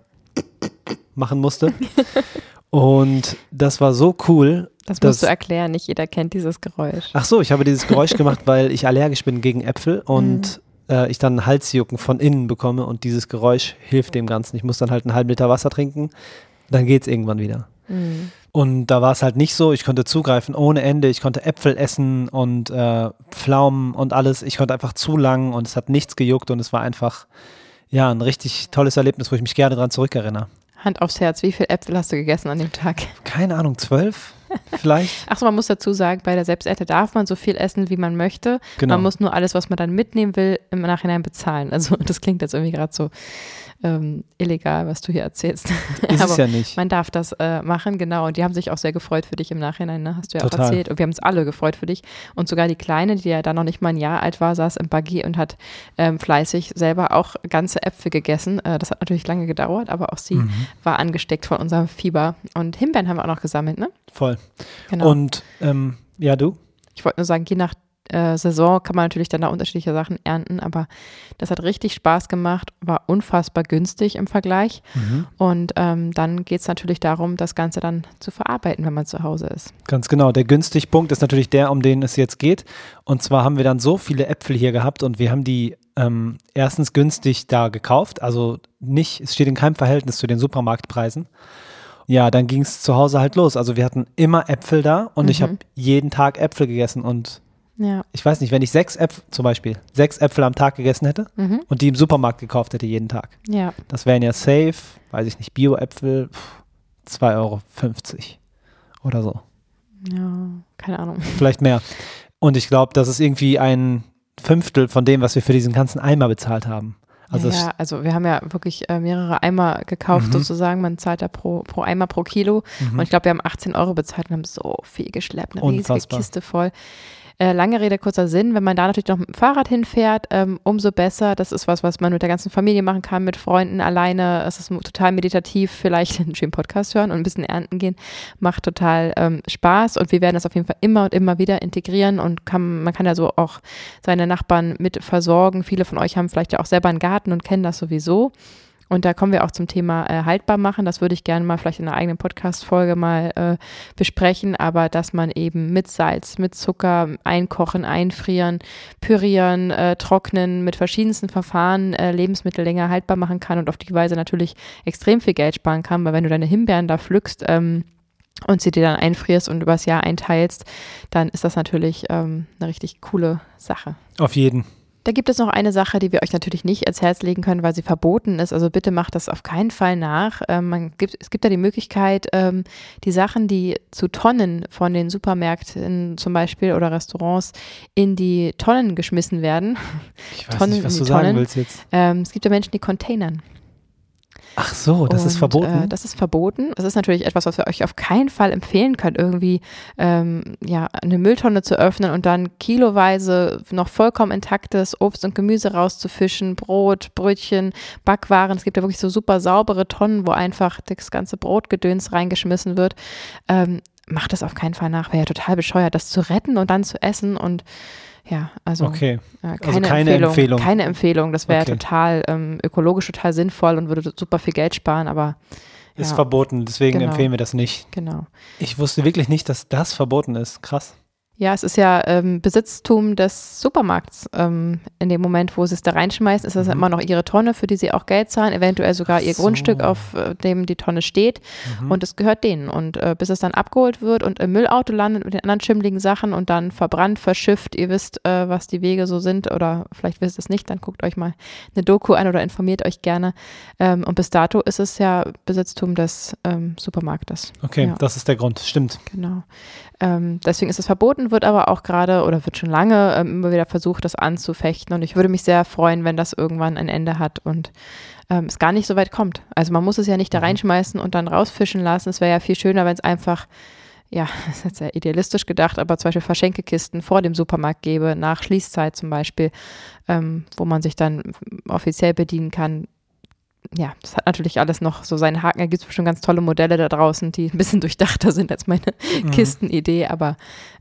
machen musste. Und das war so cool. Das musst du erklären, nicht jeder kennt dieses Geräusch. Ach so, ich habe dieses Geräusch gemacht, weil ich allergisch bin gegen Äpfel und äh, ich dann Halsjucken von innen bekomme und dieses Geräusch hilft dem Ganzen. Ich muss dann halt einen halben Liter Wasser trinken, dann geht es irgendwann wieder. Mhm. Und da war es halt nicht so, ich konnte zugreifen ohne Ende, ich konnte Äpfel essen und äh, Pflaumen und alles. Ich konnte einfach zu lang und es hat nichts gejuckt und es war einfach, ja, ein richtig tolles Erlebnis, wo ich mich gerne dran zurückerinnere. Hand aufs Herz, wie viel Äpfel hast du gegessen an dem Tag? Keine Ahnung, zwölf vielleicht? Achso, man muss dazu sagen, bei der Selbsternte darf man so viel essen, wie man möchte. Genau. Man muss nur alles, was man dann mitnehmen will, im Nachhinein bezahlen. Also das klingt jetzt irgendwie gerade so ähm, illegal, was du hier erzählst. Ist Aber es ja nicht. man darf das äh, machen, genau. Und die haben sich auch sehr gefreut für dich im Nachhinein, ne? hast du ja Total. auch erzählt. Und wir haben uns alle gefreut für dich. Und sogar die Kleine, die ja dann noch nicht mal ein Jahr alt war, saß im Buggy und hat ähm, fleißig selber auch ganze Äpfel gegessen. Äh, das hat natürlich lange gedauert, aber auch sie Mhm. war angesteckt von unserem Fieber. Und Himbeeren haben wir auch noch gesammelt, ne? Voll. Genau. Und ähm, ja, du? Ich wollte nur sagen, je nach äh, Saison kann man natürlich dann da unterschiedliche Sachen ernten, aber das hat richtig Spaß gemacht, war unfassbar günstig im Vergleich. Mhm. Und ähm, dann geht es natürlich darum, das Ganze dann zu verarbeiten, wenn man zu Hause ist. Ganz genau. Der günstig Punkt ist natürlich der, um den es jetzt geht. Und zwar haben wir dann so viele Äpfel hier gehabt und wir haben die ähm, erstens günstig da gekauft. Also nicht, es steht in keinem Verhältnis zu den Supermarktpreisen. Ja, dann ging es zu Hause halt los. Also wir hatten immer Äpfel da und ich Mhm. habe jeden Tag Äpfel gegessen. Und Ja. ich weiß nicht, wenn ich sechs Äpfel, zum Beispiel, sechs Äpfel am Tag gegessen hätte Mhm. und die im Supermarkt gekauft hätte jeden Tag, Ja. das wären ja safe, weiß ich nicht, Bio-Äpfel, pff, 2,50 Euro oder so. Ja, keine Ahnung. vielleicht mehr. Und ich glaube, das ist irgendwie ein Fünftel von dem, was wir für diesen ganzen Eimer bezahlt haben. Also ja, ja, also wir haben ja wirklich äh, mehrere Eimer gekauft, Mhm. sozusagen. Man zahlt ja pro, pro Eimer pro Kilo. Mhm. Und ich glaube, wir haben 18 Euro bezahlt und haben so viel geschleppt, eine riesige Unfassbar. Kiste voll. Äh, lange Rede, kurzer Sinn, wenn man da natürlich noch mit dem Fahrrad hinfährt, ähm, umso besser. Das ist was, was man mit der ganzen Familie machen kann, mit Freunden, alleine. Es ist total meditativ, vielleicht einen schönen Podcast hören und ein bisschen ernten gehen. Macht total ähm, Spaß und wir werden das auf jeden Fall immer und immer wieder integrieren und kann, man kann ja so auch seine Nachbarn mit versorgen. Viele von euch haben vielleicht ja auch selber einen Garten und kennen das sowieso. Und da kommen wir auch zum Thema äh, haltbar machen. Das würde ich gerne mal vielleicht in einer eigenen Podcast-Folge mal äh, besprechen. Aber dass man eben mit Salz, mit Zucker einkochen, einfrieren, pürieren, äh, trocknen, mit verschiedensten Verfahren äh, Lebensmittel länger haltbar machen kann und auf die Weise natürlich extrem viel Geld sparen kann. Weil wenn du deine Himbeeren da pflückst, ähm, und sie dir dann einfrierst und übers Jahr einteilst, dann ist das natürlich ähm, eine richtig coole Sache. auf jeden. Da gibt es noch eine Sache, die wir euch natürlich nicht ans Herz legen können, weil sie verboten ist. Also bitte macht das auf keinen Fall nach. Ähm, gibt, es gibt da die Möglichkeit, ähm, die Sachen, die zu Tonnen von den Supermärkten zum Beispiel oder Restaurants in die Tonnen geschmissen werden. Ich weiß Tonnen nicht, was du die sagen Tonnen. willst jetzt. Ähm, es gibt ja Menschen, die containern. Ach so, das ist Und, verboten. Äh, das ist verboten. Das ist natürlich etwas, was wir euch auf keinen Fall empfehlen können, irgendwie ähm, ja, eine Mülltonne zu öffnen und dann kiloweise noch vollkommen intaktes Obst und Gemüse rauszufischen, Brot, Brötchen, Backwaren. Es gibt ja wirklich so super saubere Tonnen, wo einfach das ganze Brotgedöns reingeschmissen wird. Ähm, macht das auf keinen Fall nach. Wäre ja total bescheuert, das zu retten und dann zu essen und ja, also okay. äh, keine, Also keine Empfehlung, Empfehlung. Keine Empfehlung. Das wäre Okay. total ähm, ökologisch total sinnvoll und würde super viel Geld sparen, aber Ist ja, verboten, deswegen Genau. empfehlen wir das nicht. genau. Ich wusste wirklich nicht, dass das verboten ist. Krass. Ja, es ist ja ähm, Besitztum des Supermarkts. Ähm, in dem Moment, wo sie es da reinschmeißen, ist das Mhm. immer noch ihre Tonne, für die sie auch Geld zahlen, eventuell sogar ihr so. Grundstück, auf äh, dem die Tonne steht. Mhm. Und es gehört denen. Und äh, bis es dann abgeholt wird und im Müllauto landet mit den anderen schimmligen Sachen und dann verbrannt, verschifft, ihr wisst, äh, was die Wege so sind oder vielleicht wisst ihr es nicht, dann guckt euch mal eine Doku an oder informiert euch gerne. Ähm, und bis dato ist es ja Besitztum des ähm, Supermarktes. okay, ja. das ist der Grund. Stimmt. Genau. Ähm, deswegen ist es verboten, wird aber auch gerade oder wird schon lange ähm, immer wieder versucht, das anzufechten. Und ich würde mich sehr freuen, wenn das irgendwann ein Ende hat und ähm, es gar nicht so weit kommt. Also man muss es ja nicht da Mhm. reinschmeißen und dann rausfischen lassen. Es wäre ja viel schöner, wenn es einfach, ja, das ist jetzt sehr idealistisch gedacht, aber zum Beispiel Verschenkekisten vor dem Supermarkt gäbe, nach Schließzeit zum Beispiel, ähm, wo man sich dann offiziell bedienen kann. Ja, das hat natürlich alles noch so seinen Haken. Da gibt es bestimmt ganz tolle Modelle da draußen, die ein bisschen durchdachter sind als meine Mhm. Kistenidee, aber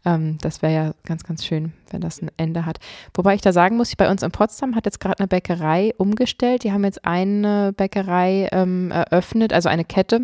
ähm, das wäre ja ganz, ganz schön, wenn das ein Ende hat. Wobei ich da sagen muss, bei uns in Potsdam hat jetzt gerade eine Bäckerei umgestellt. Die haben jetzt eine Bäckerei ähm, eröffnet, also eine Kette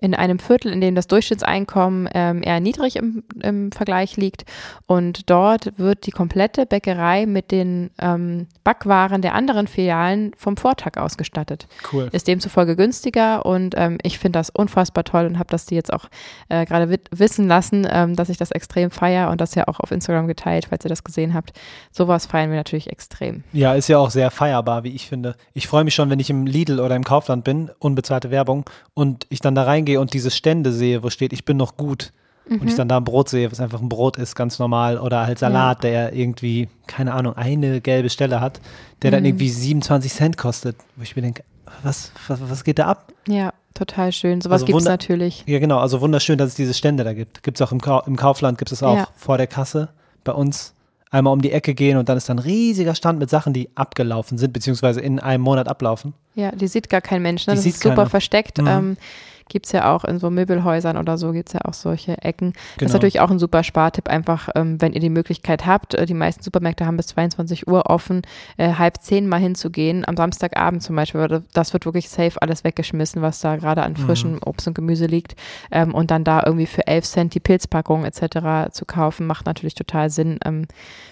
in einem Viertel, in dem das Durchschnittseinkommen ähm, eher niedrig im, im Vergleich liegt. Und dort wird die komplette Bäckerei mit den ähm, Backwaren der anderen Filialen vom Vortag ausgestattet. Cool. Ist demzufolge günstiger und ähm, ich finde das unfassbar toll und habe das dir jetzt auch äh, gerade wissen lassen, ähm, dass ich das extrem feiere und das ja auch auf Instagram geteilt, falls ihr das gesehen habt. Sowas feiern wir natürlich extrem. Ja, ist ja auch sehr feierbar, wie ich finde. Ich freue mich schon, wenn ich im Lidl oder im Kaufland bin, unbezahlte Werbung, und ich dann da reingehe und diese Stände sehe, wo steht, ich bin noch gut. Mhm. Und ich dann da ein Brot sehe, was einfach ein Brot ist, ganz normal. Oder halt Salat, ja. der irgendwie, keine Ahnung, eine gelbe Stelle hat, der mhm. dann irgendwie 27 Cent kostet. Wo ich mir denke, was, was, was geht da ab? Ja, total schön. Sowas also gibt es natürlich. Ja, genau. Also wunderschön, dass es diese Stände da gibt. Gibt es auch im, Ka im Kaufland, gibt es auch ja. vor der Kasse. Bei uns einmal um die Ecke gehen und dann ist da ein riesiger Stand mit Sachen, die abgelaufen sind, beziehungsweise in einem Monat ablaufen. Ja, die sieht gar kein Mensch. Ne? Die das ist super keiner. versteckt. Mhm. Ähm, gibt es ja auch in so Möbelhäusern oder so, gibt es ja auch solche Ecken. Genau. Das ist genau. natürlich auch ein super Spartipp, einfach, ähm, wenn ihr die Möglichkeit habt. Äh, die meisten Supermärkte haben bis 22 Uhr offen, äh, halb zehn mal hinzugehen, am Samstagabend zum Beispiel. Das wird wirklich safe alles weggeschmissen, was da gerade an frischem mhm. Obst und Gemüse liegt. Ähm, und dann da irgendwie für 11 Cent die Pilzpackung etc. zu kaufen, macht natürlich total Sinn. Ähm,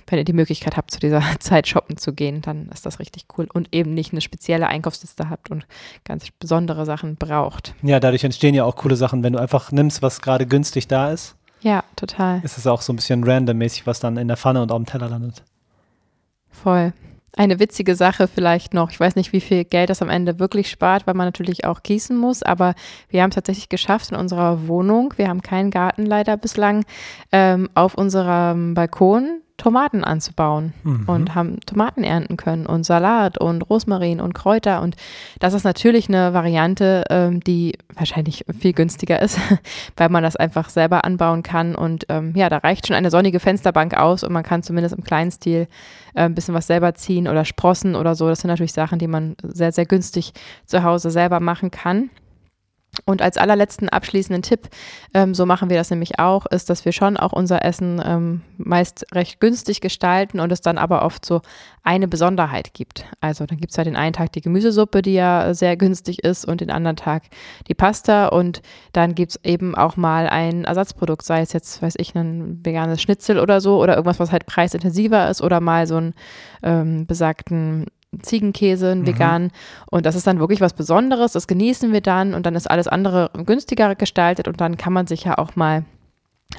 wenn ihr die Möglichkeit habt, zu dieser Zeit shoppen zu gehen, dann ist das richtig cool. Und eben nicht eine spezielle Einkaufsliste habt und ganz besondere Sachen braucht. Ja, dadurch entstehen ja auch coole Sachen, wenn du einfach nimmst, was gerade günstig da ist. Ja, total. Ist es auch so ein bisschen randommäßig, was dann in der Pfanne und auf dem Teller landet. Voll. Eine witzige Sache vielleicht noch. Ich weiß nicht, wie viel Geld das am Ende wirklich spart, weil man natürlich auch gießen muss. Aber wir haben es tatsächlich geschafft in unserer Wohnung. Wir haben keinen Garten leider bislang. Ähm, auf unserem Balkon Tomaten anzubauen mhm. und haben Tomaten ernten können und Salat und Rosmarin und Kräuter. Und das ist natürlich eine Variante, ähm, die wahrscheinlich viel günstiger ist, weil man das einfach selber anbauen kann. Und ähm, ja, da reicht schon eine sonnige Fensterbank aus und man kann zumindest im kleinen Stil äh, ein bisschen was selber ziehen oder sprossen oder so. Das sind natürlich Sachen, die man sehr, sehr günstig zu Hause selber machen kann. Und als allerletzten abschließenden Tipp, ähm, so machen wir das nämlich auch, ist, dass wir schon auch unser Essen ähm, meist recht günstig gestalten und es dann aber oft so eine Besonderheit gibt. Also dann gibt es ja den einen Tag die Gemüsesuppe, die ja sehr günstig ist und den anderen Tag die Pasta und dann gibt es eben auch mal ein Ersatzprodukt, sei es jetzt, weiß ich, ein veganes Schnitzel oder so oder irgendwas, was halt preisintensiver ist oder mal so einen ähm, besagten Ziegenkäse, einen mhm. veganen. Und das ist dann wirklich was Besonderes. Das genießen wir dann und dann ist alles andere günstiger gestaltet und dann kann man sich ja auch mal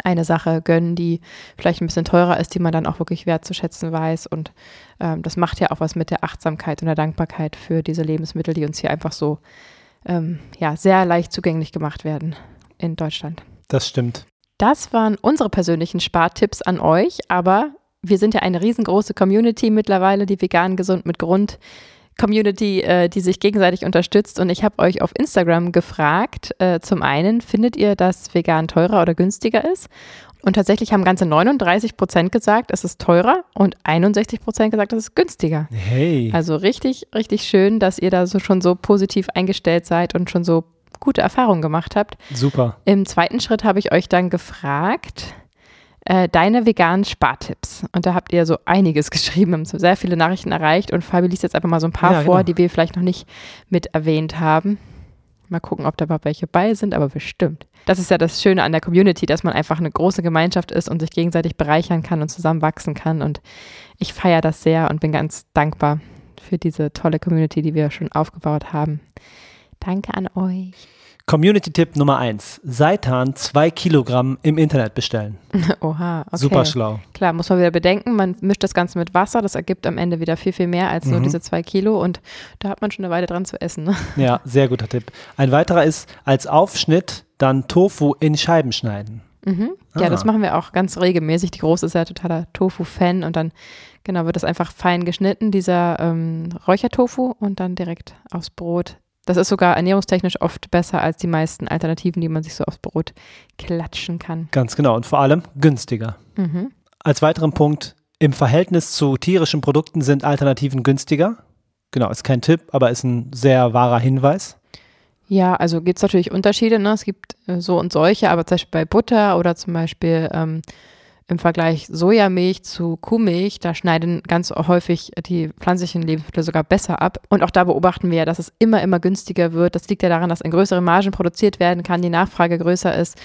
eine Sache gönnen, die vielleicht ein bisschen teurer ist, die man dann auch wirklich wertzuschätzen weiß. Und ähm, das macht ja auch was mit der Achtsamkeit und der Dankbarkeit für diese Lebensmittel, die uns hier einfach so ähm, ja, sehr leicht zugänglich gemacht werden in Deutschland. Das stimmt. Das waren unsere persönlichen Spartipps an euch, aber wir sind ja eine riesengroße Community mittlerweile, die vegan gesund mit Grund Community, äh, die sich gegenseitig unterstützt. Und ich habe euch auf Instagram gefragt, äh, zum einen, findet ihr, dass vegan teurer oder günstiger ist? Und tatsächlich haben ganze 39 Prozent gesagt, es ist teurer und 61 Prozent gesagt, es ist günstiger. Hey. Also richtig, richtig schön, dass ihr da so schon so positiv eingestellt seid und schon so gute Erfahrungen gemacht habt. Super. Im zweiten Schritt habe ich euch dann gefragt, äh, deine veganen Spartipps. Und da habt ihr so einiges geschrieben, haben so sehr viele Nachrichten erreicht und Fabi liest jetzt einfach mal so ein paar ja, vor, genau. die wir vielleicht noch nicht mit erwähnt haben. Mal gucken, ob da überhaupt welche bei sind, aber bestimmt. Das ist ja das Schöne an der Community, dass man einfach eine große Gemeinschaft ist und sich gegenseitig bereichern kann und zusammen wachsen kann. Und ich feiere das sehr und bin ganz dankbar für diese tolle Community, die wir schon aufgebaut haben. Danke an euch. Community-Tipp Nummer 1. Seitan 2 Kilogramm im Internet bestellen. Oha, okay. Super schlau. Klar, muss man wieder bedenken, man mischt das Ganze mit Wasser, das ergibt am Ende wieder viel, viel mehr als nur mhm. diese 2 Kilo und da hat man schon eine Weile dran zu essen. Ne? Ja, sehr guter Tipp. Ein weiterer ist, als Aufschnitt dann Tofu in Scheiben schneiden. Mhm. Ja, ah. das machen wir auch ganz regelmäßig. Die Große ist ja totaler Tofu-Fan und dann genau wird das einfach fein geschnitten, dieser ähm, Räuchertofu und dann direkt aufs Brot das ist sogar ernährungstechnisch oft besser als die meisten Alternativen, die man sich so aufs Brot klatschen kann. Ganz genau und vor allem günstiger. Mhm. Als weiteren Punkt, im Verhältnis zu tierischen Produkten sind Alternativen günstiger. Genau, ist kein Tipp, aber ist ein sehr wahrer Hinweis. Ja, also gibt es natürlich Unterschiede. Ne? Es gibt äh, so und solche, aber zum Beispiel bei Butter oder zum Beispiel ähm, im Vergleich Sojamilch zu Kuhmilch, da schneiden ganz häufig die pflanzlichen Lebensmittel sogar besser ab. Und auch da beobachten wir, dass es immer, immer günstiger wird. Das liegt ja daran, dass in größeren Margen produziert werden kann, die Nachfrage größer ist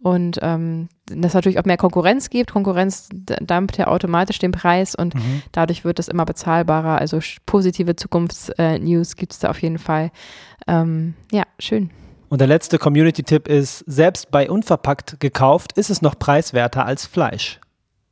und ähm, dass es natürlich auch mehr Konkurrenz gibt. Konkurrenz dampft ja automatisch den Preis und mhm. dadurch wird es immer bezahlbarer. Also positive Zukunftsnews äh, gibt es da auf jeden Fall. Ähm, ja, schön. Und der letzte Community-Tipp ist, selbst bei unverpackt gekauft ist es noch preiswerter als Fleisch.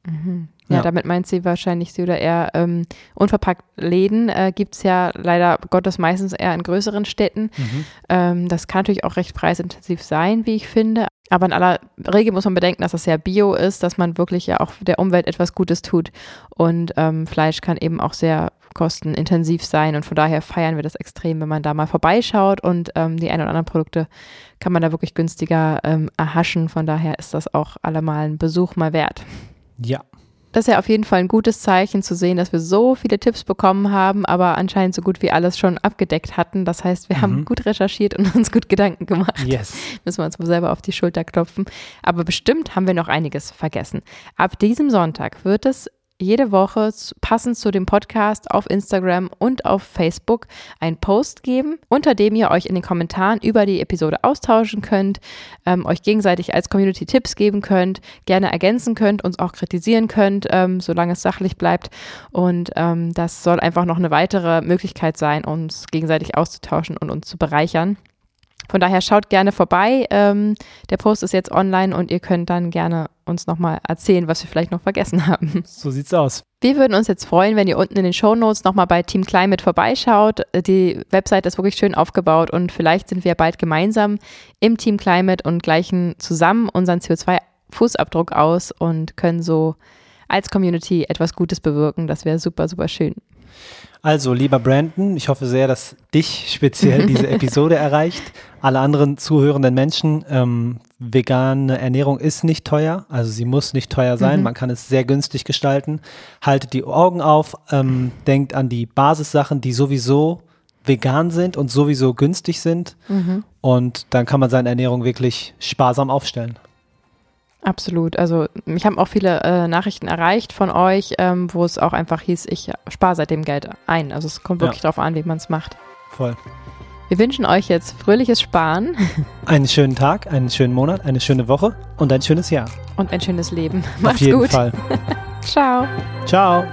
Mhm. Ja, ja, damit meint sie wahrscheinlich sie oder eher ähm, unverpackt Läden äh, gibt es ja leider Gottes meistens eher in größeren Städten. Mhm. Ähm, das kann natürlich auch recht preisintensiv sein, wie ich finde. Aber in aller Regel muss man bedenken, dass das ja Bio ist, dass man wirklich ja auch der Umwelt etwas Gutes tut. Und ähm, Fleisch kann eben auch sehr kostenintensiv sein. Und von daher feiern wir das extrem, wenn man da mal vorbeischaut. Und ähm, die ein oder anderen Produkte kann man da wirklich günstiger ähm, erhaschen. Von daher ist das auch allemal ein Besuch mal wert. Ja, das ist ja auf jeden Fall ein gutes Zeichen zu sehen, dass wir so viele Tipps bekommen haben, aber anscheinend so gut wie alles schon abgedeckt hatten. Das heißt, wir mhm. haben gut recherchiert und uns gut Gedanken gemacht. Yes. Müssen wir uns mal selber auf die Schulter klopfen. Aber bestimmt haben wir noch einiges vergessen. Ab diesem Sonntag wird es jede Woche passend zu dem Podcast auf Instagram und auf Facebook einen Post geben, unter dem ihr euch in den Kommentaren über die Episode austauschen könnt, ähm, euch gegenseitig als Community Tipps geben könnt, gerne ergänzen könnt, uns auch kritisieren könnt, ähm, solange es sachlich bleibt. Und ähm, das soll einfach noch eine weitere Möglichkeit sein, uns gegenseitig auszutauschen und uns zu bereichern. Von daher schaut gerne vorbei. Ähm, der Post ist jetzt online und ihr könnt dann gerne uns nochmal erzählen, was wir vielleicht noch vergessen haben. So sieht's aus. Wir würden uns jetzt freuen, wenn ihr unten in den Show Notes nochmal bei Team Climate vorbeischaut. Die Website ist wirklich schön aufgebaut und vielleicht sind wir bald gemeinsam im Team Climate und gleichen zusammen unseren CO2-Fußabdruck aus und können so als Community etwas Gutes bewirken. Das wäre super, super schön. Also, lieber Brandon, ich hoffe sehr, dass dich speziell diese Episode erreicht. Alle anderen zuhörenden Menschen, ähm, vegane Ernährung ist nicht teuer, also sie muss nicht teuer sein, mhm. man kann es sehr günstig gestalten. Haltet die Augen auf, ähm, denkt an die Basissachen, die sowieso vegan sind und sowieso günstig sind. Mhm. Und dann kann man seine Ernährung wirklich sparsam aufstellen. Absolut. Also mich haben auch viele äh, Nachrichten erreicht von euch, ähm, wo es auch einfach hieß, ich spare seitdem Geld ein. Also es kommt wirklich ja. darauf an, wie man es macht. Voll. Wir wünschen euch jetzt fröhliches Sparen. Einen schönen Tag, einen schönen Monat, eine schöne Woche und ein schönes Jahr. Und ein schönes Leben. Macht's Auf jeden gut. Fall. Ciao. Ciao.